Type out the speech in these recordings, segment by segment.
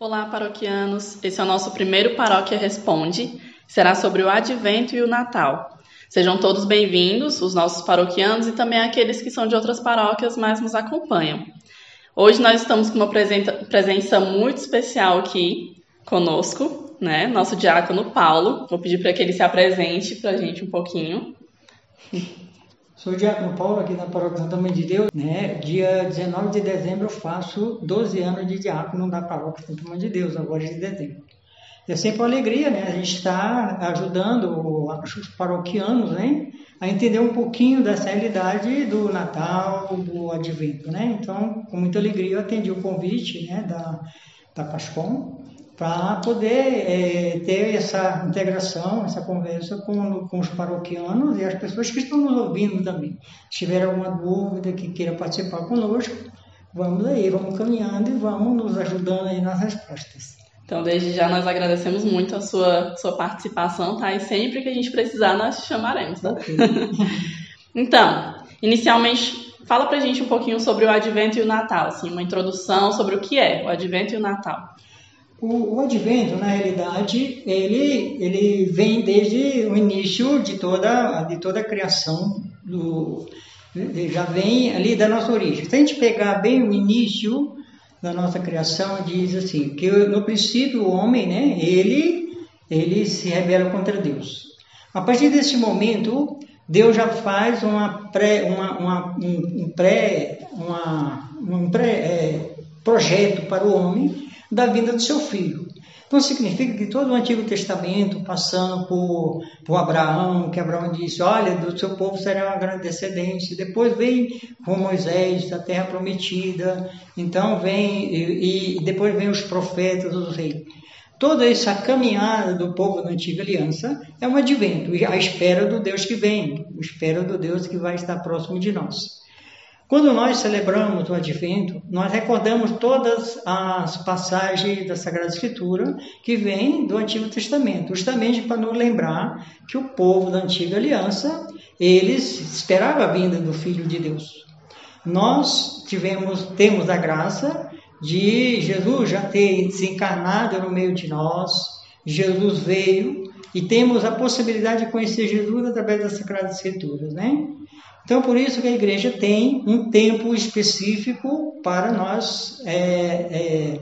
Olá, paroquianos. Esse é o nosso primeiro Paróquia Responde. Será sobre o Advento e o Natal. Sejam todos bem-vindos, os nossos paroquianos e também aqueles que são de outras paróquias, mas nos acompanham. Hoje nós estamos com uma presença muito especial aqui conosco, né? Nosso diácono Paulo. Vou pedir para que ele se apresente para a gente um pouquinho. Sou Diácono Paulo aqui na Paróquia Santa Mãe de Deus. Né? Dia 19 de dezembro eu faço 12 anos de diácono da Paróquia Santa Mãe de Deus, agora de dezembro. É sempre uma alegria, né? A gente está ajudando os paroquianos, né? A entender um pouquinho dessa realidade do Natal, do Advento, né? Então, com muita alegria eu atendi o convite, né? Da, da Pascom para poder é, ter essa integração, essa conversa com, com os paroquianos e as pessoas que estão nos ouvindo também. Se tiver alguma dúvida que queira participar conosco, vamos aí, vamos caminhando e vamos nos ajudando aí nas respostas. Então, desde já, nós agradecemos muito a sua, sua participação, tá? E sempre que a gente precisar, nós te chamaremos, tá? Okay. então, inicialmente, fala pra gente um pouquinho sobre o Advento e o Natal, assim, uma introdução sobre o que é o Advento e o Natal. O, o, advento, na realidade, ele, ele vem desde o início de toda, de toda a criação, do, já vem ali da nossa origem. Se a gente pegar bem o início da nossa criação, diz assim, que no princípio o homem, né, ele, ele se rebela contra Deus. A partir desse momento, Deus já faz uma pré, uma, uma um, um, pré, uma, um pré é, projeto para o homem da vinda do seu filho. Então significa que todo o Antigo Testamento, passando por, por Abraão, que Abraão disse, olha, do seu povo será uma grande descendência. Depois vem com Moisés, a terra prometida. Então vem, e, e depois vem os profetas, os reis. Toda essa caminhada do povo da antiga aliança é um advento, a espera do Deus que vem, a espera do Deus que vai estar próximo de nós. Quando nós celebramos o Advento, nós recordamos todas as passagens da Sagrada Escritura que vêm do Antigo Testamento, justamente para nos lembrar que o povo da Antiga Aliança, eles esperavam a vinda do Filho de Deus. Nós tivemos, temos a graça de Jesus já ter se encarnado no meio de nós, Jesus veio e temos a possibilidade de conhecer Jesus através das Sagradas Escrituras, né? Então, por isso que a igreja tem um tempo específico para nós é, é,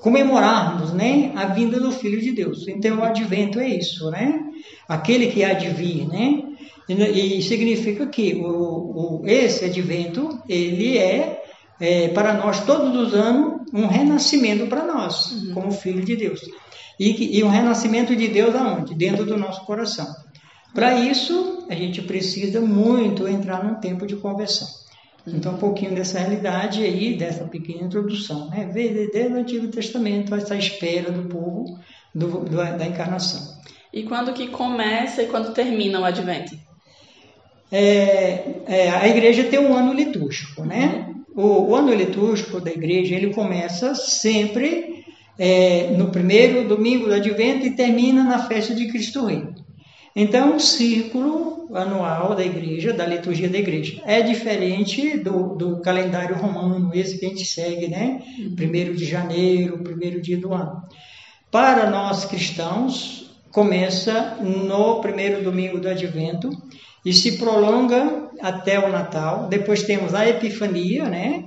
comemorarmos né, a vinda do Filho de Deus. Então, o advento é isso, né? Aquele que há de vir, né? E, e significa que o, o, esse advento, ele é, é, para nós todos os anos, um renascimento para nós, uhum. como Filho de Deus. E, e um renascimento de Deus aonde? Dentro do nosso coração. Para isso, a gente precisa muito entrar num tempo de conversão. Então, um pouquinho dessa realidade aí, dessa pequena introdução, né? Desde o Antigo Testamento essa espera do povo do, do, da encarnação. E quando que começa e quando termina o Advento? É, é, a igreja tem um ano litúrgico, né? O, o, ano litúrgico da igreja ele começa sempre é, no primeiro domingo do Advento e termina na festa de Cristo Rei. Então, o círculo anual da igreja, da liturgia da igreja, é diferente do, do calendário romano, esse que a gente segue, né? Primeiro de janeiro, primeiro dia do ano. Para nós cristãos, começa no primeiro domingo do advento e se prolonga até o Natal. Depois temos a Epifania, né?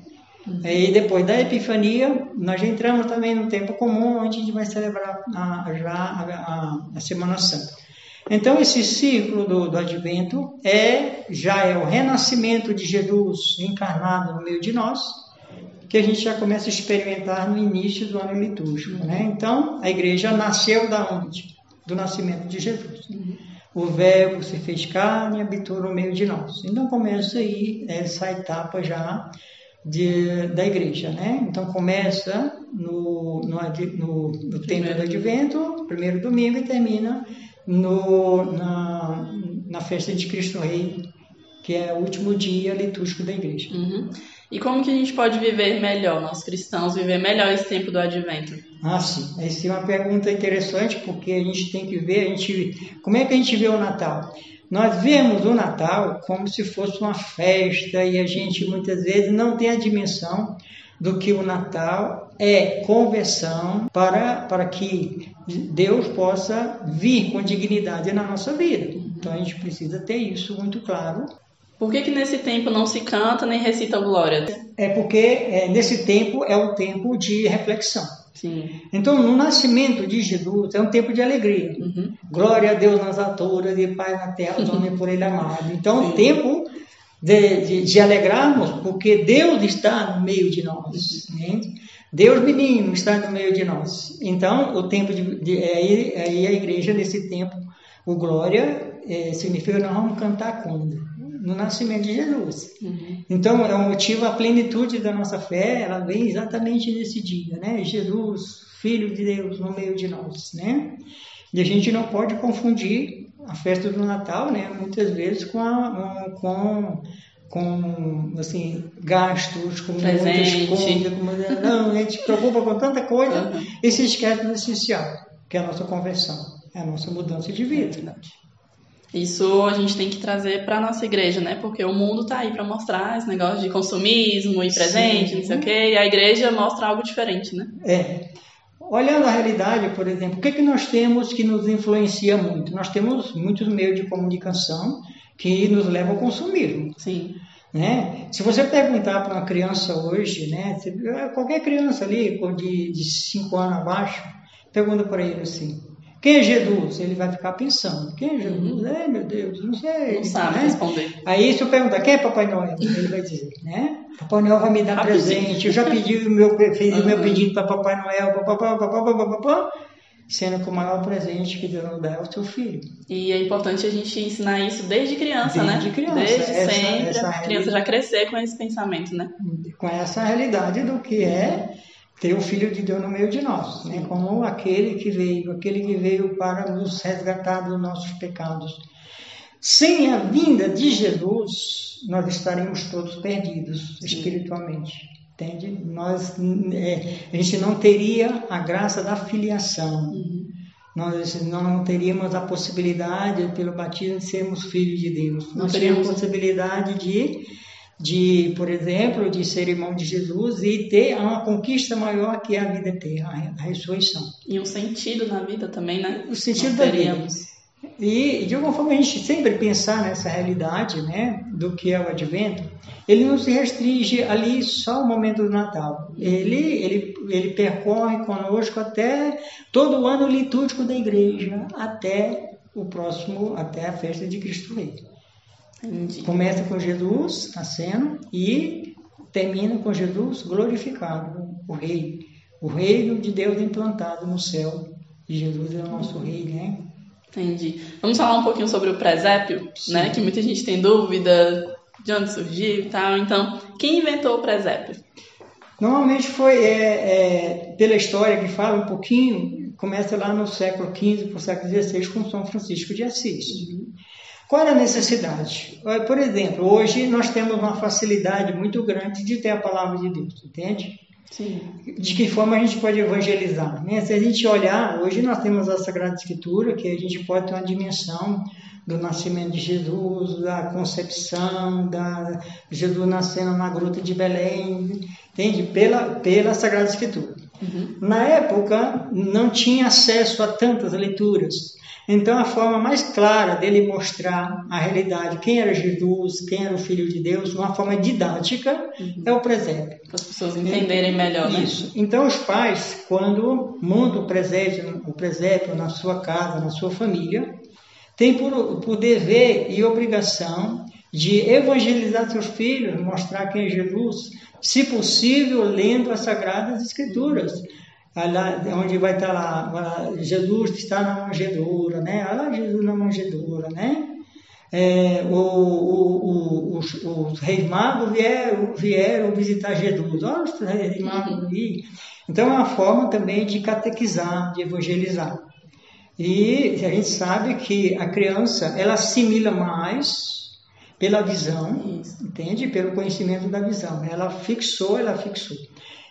E depois da Epifania, nós entramos também no tempo comum, onde a gente vai celebrar a, já a, a, a Semana Santa. Então, esse ciclo do, do advento é já é o renascimento de Jesus encarnado no meio de nós, que a gente já começa a experimentar no início do ano litúrgico. Né? Então, a igreja nasceu da onde? Do nascimento de Jesus. O Verbo se fez carne e habitou no meio de nós. Então, começa aí essa etapa já de, da igreja. Né? Então, começa no, no, no, no tempo do advento, primeiro domingo, e termina no, na, na festa de Cristo Rei, que é o último dia litúrgico da igreja. Uhum. E como que a gente pode viver melhor, nós cristãos, viver melhor esse tempo do advento? Ah, sim. Essa é uma pergunta interessante, porque a gente tem que ver, a gente, como é que a gente vê o Natal? Nós vemos o Natal como se fosse uma festa e a gente muitas vezes não tem a dimensão do que o Natal é conversão para, para que Deus possa vir com dignidade na nossa vida. Então a gente precisa ter isso muito claro. Por que, que nesse tempo não se canta nem recita glória? É porque é, nesse tempo é o tempo de reflexão. Sim. Então, no nascimento de Jesus é um tempo de alegria. Uhum. Glória a Deus nas alturas e Pai na terra, os homens por Ele amado. Então, Sim. o tempo de, de, de alegrarmos, porque Deus está no meio de nós. né? Deus menino está no meio de nós. Então, o tempo de, de aí, aí a igreja nesse tempo, o glória eh, significa nós vamos cantar quando? No nascimento de Jesus. Uhum. Então, é um motivo, a plenitude da nossa fé, ela vem exatamente nesse dia, né? Jesus, Filho de Deus, no meio de nós, né? E a gente não pode confundir a festa do Natal, né? Muitas vezes com, a, com, com assim, gastos, com Presente. muitas coisas. Com, não, a gente se preocupa com tanta coisa e se esquece do essencial, que é a nossa conversão, é a nossa mudança de vida. Isso a gente tem que trazer para nossa igreja, né? Porque o mundo tá aí para mostrar esse negócio de consumismo e presente, Sim. não sei o quê, e a igreja mostra algo diferente, né? É. Olhando a realidade, por exemplo, o que, é que nós temos que nos influencia muito? Nós temos muitos meios de comunicação que nos levam ao consumismo. Sim. Né? Se você perguntar para uma criança hoje, né, qualquer criança ali de 5 anos abaixo, pergunta para ele assim, quem é Jesus? Ele vai ficar pensando, quem é Jesus? É, meu Deus, não sei. Não sabe né? responder. Aí se eu perguntar, quem é Papai Noel? Ele vai dizer, né? Papai Noel vai me dar Rapidinho. presente, eu já pedi o meu, fiz o meu Aham. pedido para Papai Noel, papapá, papapá, papapá, sendo que o maior presente que Deus nos dá é o seu filho. E é importante a gente ensinar isso desde criança, Desde né? criança. Desde Essa- sempre, essa a criança já crescer com esse pensamento, né? com essa realidade do que é ter o Filho de Deus no meio de nós, né? como aquele que veio, aquele que veio para nos resgatar dos nossos pecados. Sem a vinda de Jesus, nós estaremos todos perdidos espiritualmente. Entende? Nós, é, a gente não teria a graça da filiação. Uhum. Nós não teríamos a possibilidade, pelo batismo, de sermos filhos de Deus. Não Nós teríamos teríamos- possibilidade de, de, por exemplo, de ser irmão de Jesus e ter uma conquista maior que a vida eterna, a ressurreição. E um sentido na vida também, né? O sentido Não da vida. E, de alguma forma, a gente sempre pensar nessa realidade né, do que é o advento, ele não se restringe ali só ao momento do Natal. Ele, ele, ele percorre conosco até todo o ano litúrgico da igreja, até o próximo, até a festa de Cristo Rei. Começa com Jesus nascendo e termina com Jesus glorificado, o Rei. O reino de Deus implantado no céu. E Jesus é o nosso Rei, né? Entendi. Vamos falar um pouquinho sobre o presépio, Sim. né? Que muita gente tem dúvida de onde surgiu e tal. Então, quem inventou o presépio? Normalmente foi é, é, pela história que fala um pouquinho, começa lá no século XV para o século XVI com São Francisco de Assis. Qual era a necessidade? Por exemplo, hoje nós temos uma facilidade muito grande de ter a palavra de Deus, entende? Sim. De que forma a gente pode evangelizar? Né? Se a gente olhar, hoje nós temos a Sagrada Escritura, que a gente pode ter uma dimensão do nascimento de Jesus, da concepção, da Jesus nascendo na gruta de Belém, entende? Pela, pela Sagrada Escritura. Uhum. Na época, não tinha acesso a tantas leituras. Então, a forma mais clara dele mostrar a realidade, quem era Jesus, quem era o Filho de Deus, de uma forma didática, é o presépio. Para as pessoas entenderem melhor, né? Isso. Então, os pais, quando montam o presépio, o presépio na sua casa, na sua família, têm por, por dever e obrigação de evangelizar seus filhos, mostrar quem é Jesus, se possível, lendo as Sagradas Escrituras. Lá, onde vai estar lá, lá, Jesus está na manjedoura, né? Ah, Jesus na manjedoura, né? É, o, o, o, os, os reis magos vieram, vieram visitar Jesus. Olha os reis magos ali. Então é uma forma também de catequizar, de evangelizar. E a gente sabe que a criança ela assimila mais pela visão, Isso. entende? Pelo conhecimento da visão. Ela fixou, ela fixou.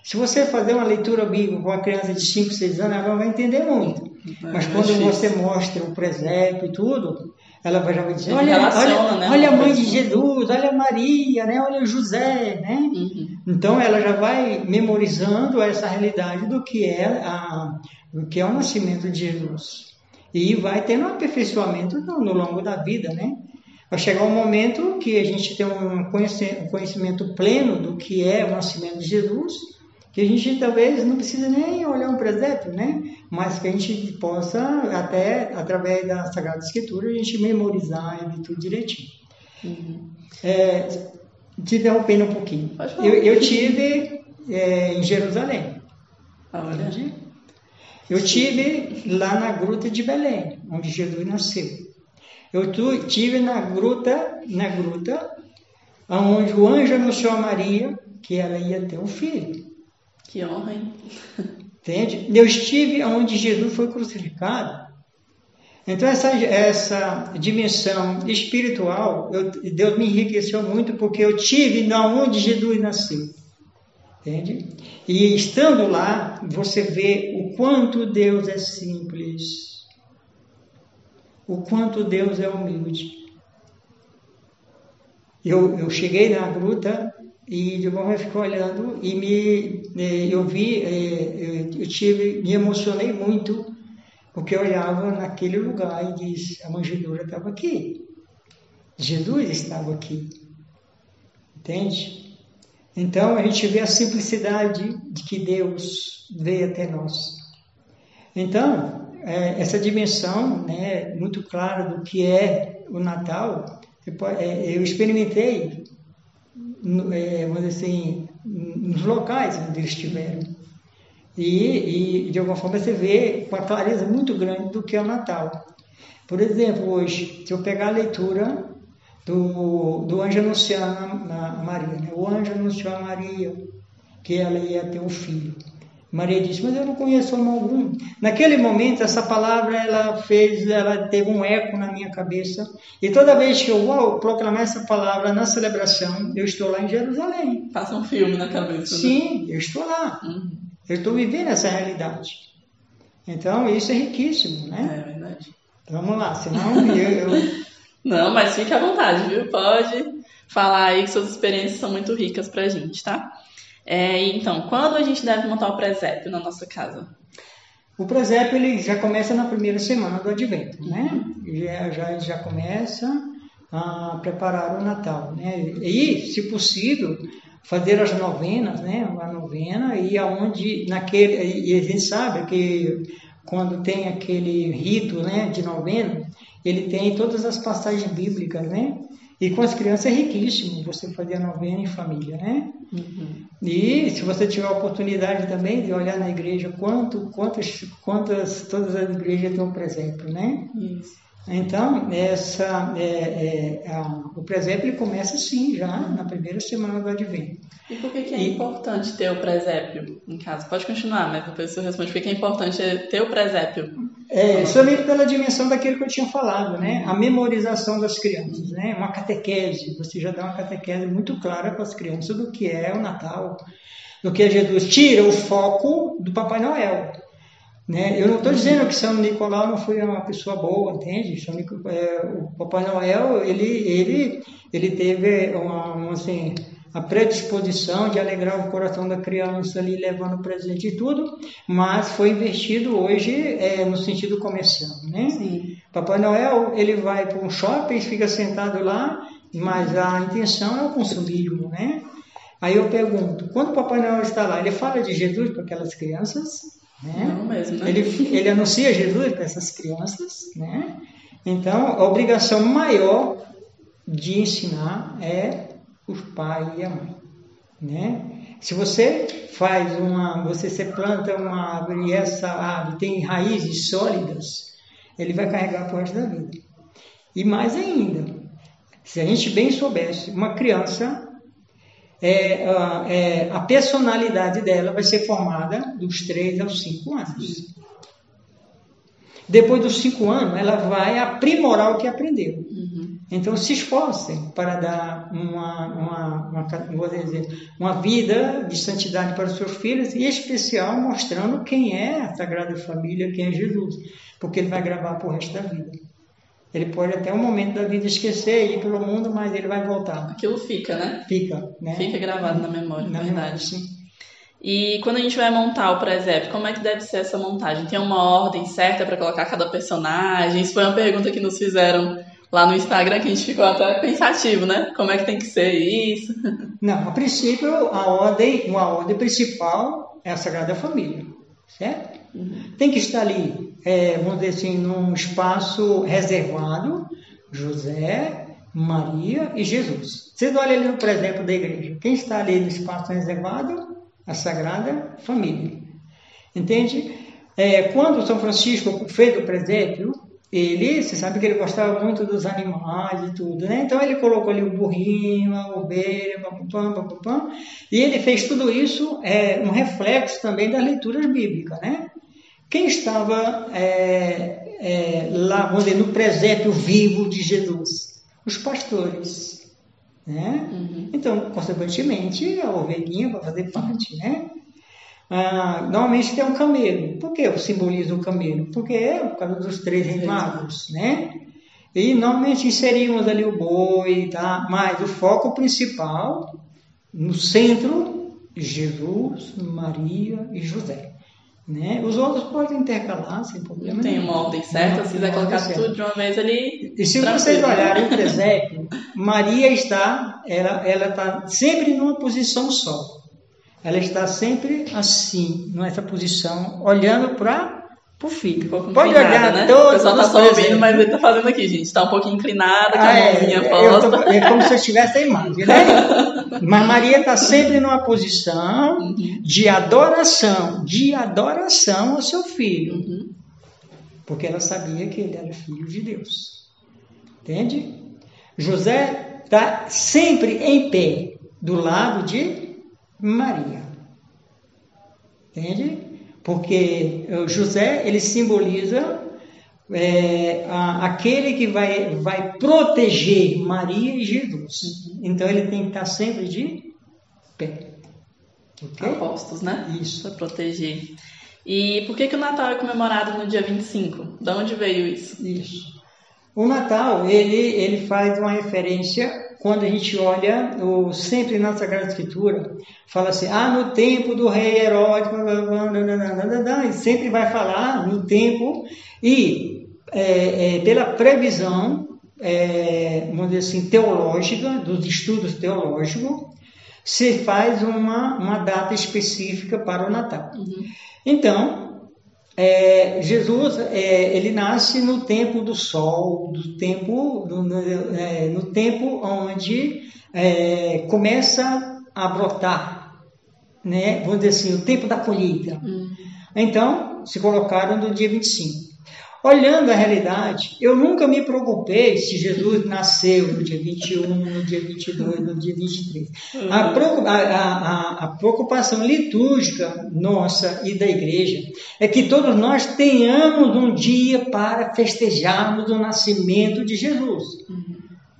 Se você fazer uma leitura bíblica com uma criança de 5, 6 anos, ela não vai entender muito. Mas quando você mostra o presépio e tudo, ela vai já vai dizer, olha, relaciona, olha, né, olha a mãe de coisa. Jesus, olha a Maria, né? olha o José, né? Uhum. Então ela já vai memorizando essa realidade do que é a, do que é o nascimento de Jesus e vai tendo um aperfeiçoamento no, no longo da vida, né? Vai chegar um momento que a gente tem um conhecimento pleno do que é o nascimento de Jesus, que a gente talvez não precisa nem olhar um presépio, né? Mas que a gente possa até através da Sagrada Escritura a gente memorizar ele tudo direitinho. Uhum. É, te interrompendo um pouquinho. Eu, eu tive é, em Jerusalém. Olha. Entendi? Eu tive lá na gruta de Belém, onde Jesus nasceu. Eu tu- tive na gruta, na gruta, onde o anjo anunciou a Maria que ela ia ter um filho. Que honra, hein? Entende? Eu estive onde Jesus foi crucificado. Então essa, essa dimensão espiritual, eu- Deus me enriqueceu muito porque eu tive onde Jesus nasceu. Entende? E estando lá, você vê o quanto Deus é simples, o quanto Deus é humilde. Eu, eu cheguei na gruta e de bom eu fiquei olhando e me eh, eu vi eh, eu, eu tive me emocionei muito porque eu olhava naquele lugar e disse a manjedoura estava aqui. Jesus estava aqui. Entende? Então a gente vê a simplicidade de que Deus veio até nós. Então eh, essa dimensão né muito clara do que é o Natal eh, eu experimentei é, vamos dizer assim, nos locais onde eles estiveram. E, e, de alguma forma, você vê com a clareza muito grande do que é o Natal. Por exemplo, hoje, se eu pegar a leitura do, do anjo anunciando a Maria, né? o anjo anunciou a Maria que ela ia ter um filho. Maria disse, mas eu não conheço homem algum. Naquele momento, essa palavra, ela fez, ela teve um eco na minha cabeça. E toda vez que eu vou proclamar essa palavra na celebração, eu estou lá em Jerusalém. Passa um filme na cabeça. né? Sim, eu estou lá. Uhum. Eu estou vivendo essa realidade. Então, isso é riquíssimo, né? É verdade. Vamos lá, senão eu... eu Não, mas fique à vontade, viu? Pode falar aí que suas experiências são muito ricas pra gente, tá? É, então, quando a gente deve montar o presépio na nossa casa? O presépio ele já começa na primeira semana do Advento, né? Já, já, já começa a preparar o Natal, né? E, se possível, fazer as novenas, né? A novena e aonde naquele e a gente sabe que quando tem aquele rito, né, de novena, ele tem todas as passagens bíblicas, né? E com as crianças é riquíssimo você fazer a novena em família, né? Uhum. E se você tiver a oportunidade também de olhar na igreja quanto, quantas, quantas todas as igrejas têm um presépio, né? Isso. Então, essa, é, é, a- o presépio começa assim, já na primeira semana do Advento. E por que, que é E- importante ter o presépio em casa? Pode continuar, mas depois você responde. Por que é importante ter o presépio? É, somente pela dimensão daquilo que eu tinha falado, né? A memorização das crianças, né? Uma catequese, você já dá uma catequese muito clara para as crianças do que é o Natal, do que é Jesus. Tira o foco do Papai Noel. Né? Eu não estou dizendo que São Nicolau não foi uma pessoa boa, entende? São Nico- é, o Papai Noel ele ele ele teve uma, uma, assim a predisposição de alegrar o coração da criança ali levando presente e tudo, mas foi investido hoje é, no sentido comercial, né? Sim. Papai Noel ele vai para um shopping, fica sentado lá, mas a intenção é o consumismo, né? Aí eu pergunto, quando o Papai Noel está lá, ele fala de Jesus para aquelas crianças, né? Não mesmo, né? Ele, ele anuncia Jesus para essas crianças, né? Então, a obrigação maior de ensinar é o pai e a mãe, né? Se você faz uma, você se planta uma árvore e essa árvore tem raízes sólidas, ele vai carregar pro resto da vida. E mais ainda, se a gente bem soubesse, uma criança é, a- é, a personalidade dela vai ser formada dos 3 aos 5 anos. Depois dos 5 anos, ela vai aprimorar o que aprendeu. Uhum. Então, se esforcem para dar uma, uma, uma, vou dizer, uma vida de santidade para os seus filhos, e em especial mostrando quem é a Sagrada Família, quem é Jesus, porque ele vai gravar para o resto da vida. Ele pode até um momento da vida esquecer, ir pelo mundo, mas ele vai voltar. Aquilo fica, né? Fica, né? Fica gravado na memória, na verdade. Memória, sim. E quando a gente vai montar o presépio, como é que deve ser essa montagem? Tem uma ordem certa para colocar cada personagem? Isso foi uma pergunta que nos fizeram lá no Instagram que a gente ficou até pensativo, né? Como é que tem que ser isso? Não, a princípio a ordem, uma ordem principal é a Sagrada Família, certo? Uhum. Tem que estar ali, é, vamos dizer assim, num espaço reservado, José, Maria e Jesus. Vocês olham ali, por exemplo, da igreja. Quem está ali no espaço reservado? A Sagrada Família. Entende? É, quando São Francisco fez o presépio, ele, você sabe que ele gostava muito dos animais e tudo, né? Então ele colocou ali o burrinho, a ovelha, papapam, papapam, e ele fez tudo isso é, um reflexo também das leituras bíblicas, né? Quem estava é, é, lá, vamos dizer, no presépio vivo de Jesus? Os pastores, né? Uhum. Então, consequentemente, a ovelhinha vai fazer parte, né? Ah, normalmente tem um camelo. Por que eu simbolizo o camelo? Porque é por causa dos três reis magos, né? E normalmente inserimos ali o boi, tá? Mas o foco principal, no centro, Jesus, Maria e José. Né? Os outros podem intercalar sem problema. Tem uma ordem certa, se quiser colocar tudo de uma vez ali. E se vocês olharem o presépio, Maria está, ela, ela está sempre numa posição só ela está sempre assim, nessa posição, olhando para o filho. Pode olhar né? todos O pessoal está só ouvindo, mas ele está fazendo aqui, gente. Está um pouquinho inclinada, com a ah, mãozinha é, posta. Tô, é como se eu estivesse a imagem, né? mas Maria está sempre numa posição uhum. de adoração, de adoração ao seu filho. Uhum. Porque ela sabia que ele era filho de Deus. Entende? José está sempre em pé, do lado de Maria. Entende? Porque José, ele simboliza é, a, aquele que vai, vai proteger Maria e Jesus. Então ele tem que estar sempre de pé. Okay? Apostos, né? Isso. Para proteger. E por que, que o Natal é comemorado no dia 25? De onde veio isso? Isso. O Natal, ele, ele faz uma referência quando a gente olha o, sempre na Sagrada Escritura, fala assim, ah, no tempo do rei Herodes, e sempre vai falar no tempo, e é, é, pela previsão, é, vamos dizer assim, teológica, dos estudos teológicos, se faz uma, uma data específica para o Natal. Uhum. Então, é, Jesus é, ele nasce no tempo do sol, do tempo do, no, é, no, tempo onde é, começa a brotar, né? Vamos dizer assim, o tempo da colheita. Hum. Então se colocaram no dia 25. Olhando a realidade, eu nunca me preocupei se Jesus nasceu no dia 21, no dia 22, no dia 23. A, a, a, preocupação litúrgica nossa e da igreja é que todos nós tenhamos um dia para festejarmos o nascimento de Jesus.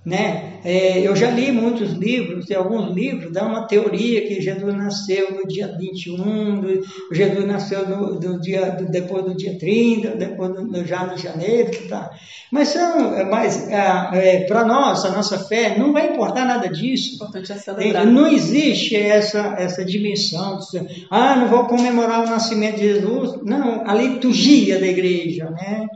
Né? É, eu já li muitos livros, tem alguns livros, dá uma teoria que Jesus nasceu no dia 21, do, Jesus nasceu no, do dia, do, depois do dia 30, depois do, já de janeiro, tá. Mas são, é, mas é, é para nós, a nossa fé, não vai importar nada disso. É celebrar. Não existe essa, essa dimensão de, ah, não vou comemorar o nascimento de Jesus. Não, a liturgia da igreja, né?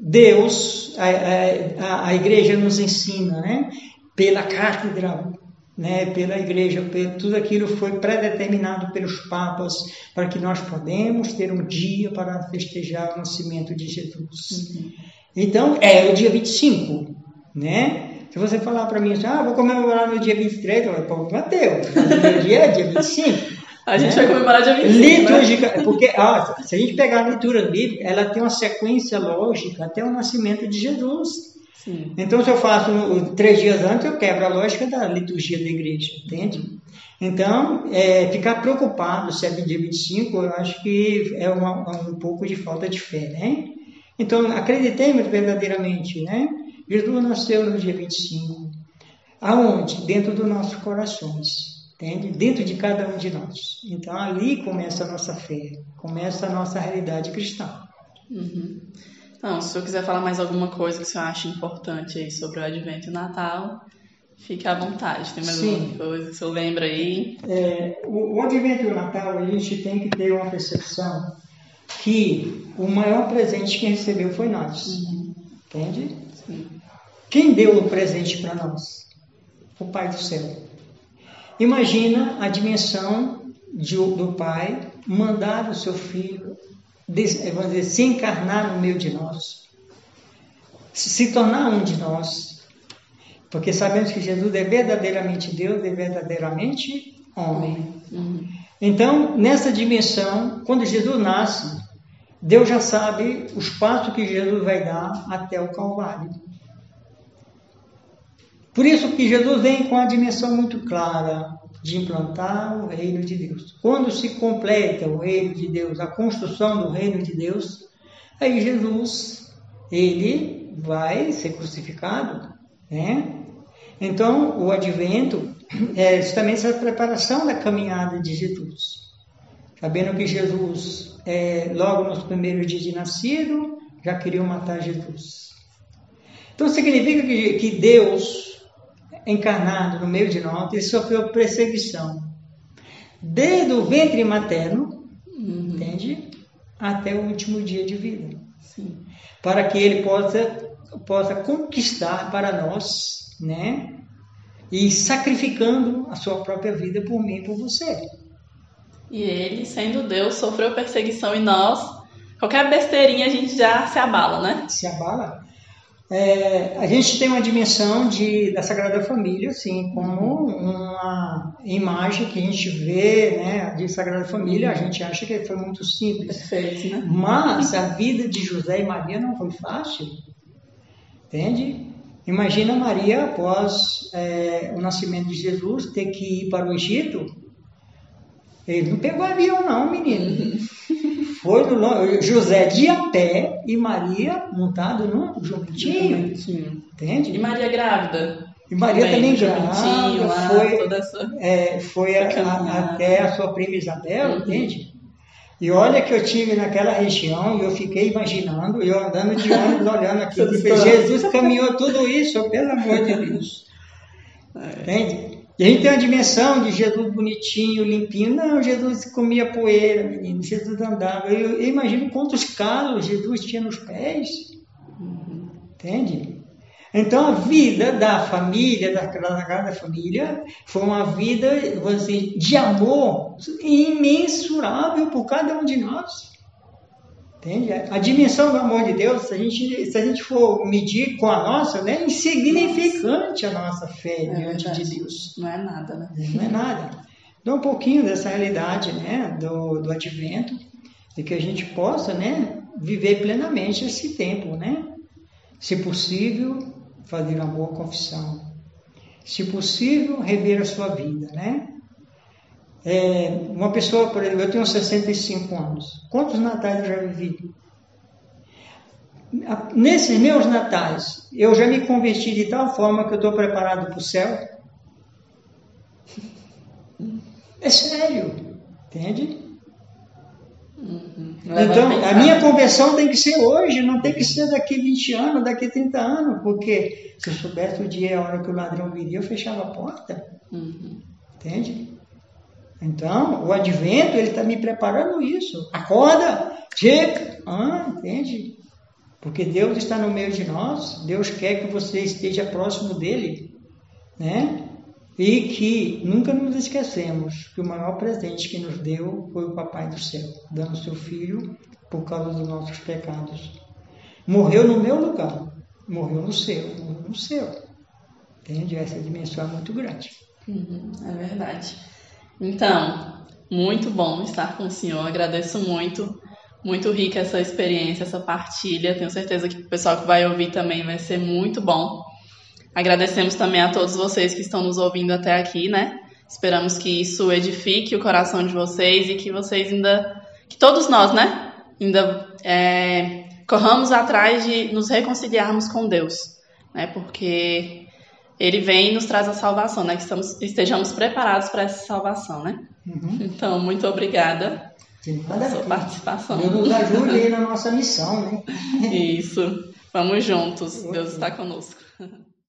Deus, a, a, a igreja nos ensina, né? Pela cátedra, né? Pela igreja, pelo, tudo aquilo foi predeterminado pelos papas para que nós podemos ter um dia para festejar o nascimento de Jesus. Uhum. Então, é o dia 25, né? Se você falar para mim assim, ah, vou comemorar no dia 23, eu falo, Mateus, o dia é dia 25. A gente né? vai comemorar dia 25. Litúrgica, né? porque ó, se a gente pegar a leitura bíblica, ela tem uma sequência lógica até o nascimento de Jesus. Sim. Então, se eu faço três dias antes, eu quebro a lógica da liturgia da igreja, entende? Então, é, ficar preocupado se é dia 25, eu acho que é uma, um pouco de falta de fé, né? Então, acreditemos verdadeiramente, né? Jesus nasceu no dia 25. Aonde? Dentro dos nossos corações entende? Dentro de cada um de nós. Então ali começa a nossa fé, começa a nossa realidade cristã. Uhum. Então, se eu quiser falar mais alguma coisa que você acha importante aí sobre o Advento e o Natal, fique à vontade. Tem mais Sim. alguma coisa que você lembra aí? É, o, o Advento e o Natal, a gente tem que ter uma percepção que o maior presente que recebeu foi nós. Entende? Sim. Quem deu o presente para nós? O Pai do céu. Imagina a dimensão de- do Pai mandar o seu filho, des- eh, vamos dizer, se encarnar no meio de nós, se tornar um de nós, porque sabemos que Jesus é verdadeiramente Deus e verdadeiramente homem. Uhum. Então, nessa dimensão, quando Jesus nasce, Deus já sabe os passos que Jesus vai dar até o Calvário. Por isso que Jesus vem com a dimensão muito clara de implantar o reino de Deus. Quando se completa o reino de Deus, a construção do reino de Deus, aí Jesus, ele vai ser crucificado, né? Então, o advento é justamente essa preparação da caminhada de Jesus. Sabendo que Jesus, é, logo nos primeiros dias de nascido, já queriam matar Jesus. Então, significa que, que Deus, encarnado no meio de nós, ele sofreu perseguição. Desde o ventre materno, Uhum. entende? Até o último dia de vida Sim. para que ele possa, possa conquistar para nós, né? E sacrificando a sua própria vida por mim e por você. E ele, sendo Deus, sofreu perseguição e nós, qualquer besteirinha a gente já se abala, né? Se abala. É, a gente tem uma dimensão de, da Sagrada Família, assim, como uma imagem que a gente vê, né, de Sagrada Família, a gente acha que foi muito simples. Perfeito, né? Mas a vida de José e Maria não foi fácil. Entende? Imagina Maria, após é, o nascimento de Jesus, ter que ir para o Egito. Ele não pegou avião, não, menino. Foi no, José de a pé e Maria montado num jumentinho. Sim. Entende? E Maria grávida? E Maria também jumentinho grávida, lá, foi, essa... é, foi a- a- até a sua prima Isabel, Uhum. entende? E olha que eu tive naquela região e eu fiquei imaginando, eu andando de ônibus, olhando aqui. Jesus caminhou tudo isso, pelo amor de Deus. É. Entende? E a gente tem uma dimensão de Jesus bonitinho, limpinho. Não, Jesus comia poeira, menino. Jesus andava. Eu, eu imagino quantos calos Jesus tinha nos pés. Entende? Então a vida da família, da Sagrada Família, foi uma vida, dizer, de amor imensurável por cada um de nós. Entende? A dimensão do amor de Deus, se a gente, se a gente for medir com a nossa, né, é insignificante a nossa fé É diante verdade. de Deus. Não é nada, né? Não é nada. Então, um pouquinho dessa realidade né, do, do advento e que a gente possa né, viver plenamente esse tempo. Né? Se possível, fazer uma boa confissão. Se possível, rever a sua vida. Né? É, uma pessoa, por exemplo, eu tenho 65 anos. Quantos natais eu já vivi? Nesses meus natais, eu já me converti de tal forma que eu estou preparado para o céu. É sério, entende? Não leva Então, a minha conversão tem que ser hoje, não tem que ser daqui 20 anos, daqui 30 anos, porque se eu soubesse o dia e a hora que o ladrão viria, eu fechava a porta, Uhum. entende? Então, o advento, ele está me preparando isso. Acorda, chega, ah, entende? Porque Deus está no meio de nós, Deus quer que você esteja próximo dele, né? E que nunca nos esquecemos que o maior presente que nos deu foi o Papai do Céu, dando seu Filho por causa dos nossos pecados. Morreu no meu lugar, morreu no seu, morreu no seu. Entende? Essa dimensão é muito grande. Uhum, é verdade. Então, muito bom estar com o senhor. Agradeço muito. Muito rica essa experiência, essa partilha. Tenho certeza que o pessoal que vai ouvir também vai ser muito bom. Agradecemos também a todos vocês que estão nos ouvindo até aqui, né? Esperamos que isso edifique o coração de vocês e que vocês ainda, que todos nós, né? Ainda é, corramos atrás de nos reconciliarmos com Deus, né? Porque ele vem e nos traz a salvação, né? Que estamos, estejamos preparados para essa salvação, né? Uhum. Então, muito obrigada Sim, pela sua participação. Deus ajude aí na nossa missão, né? Isso. Vamos juntos. Deus está conosco.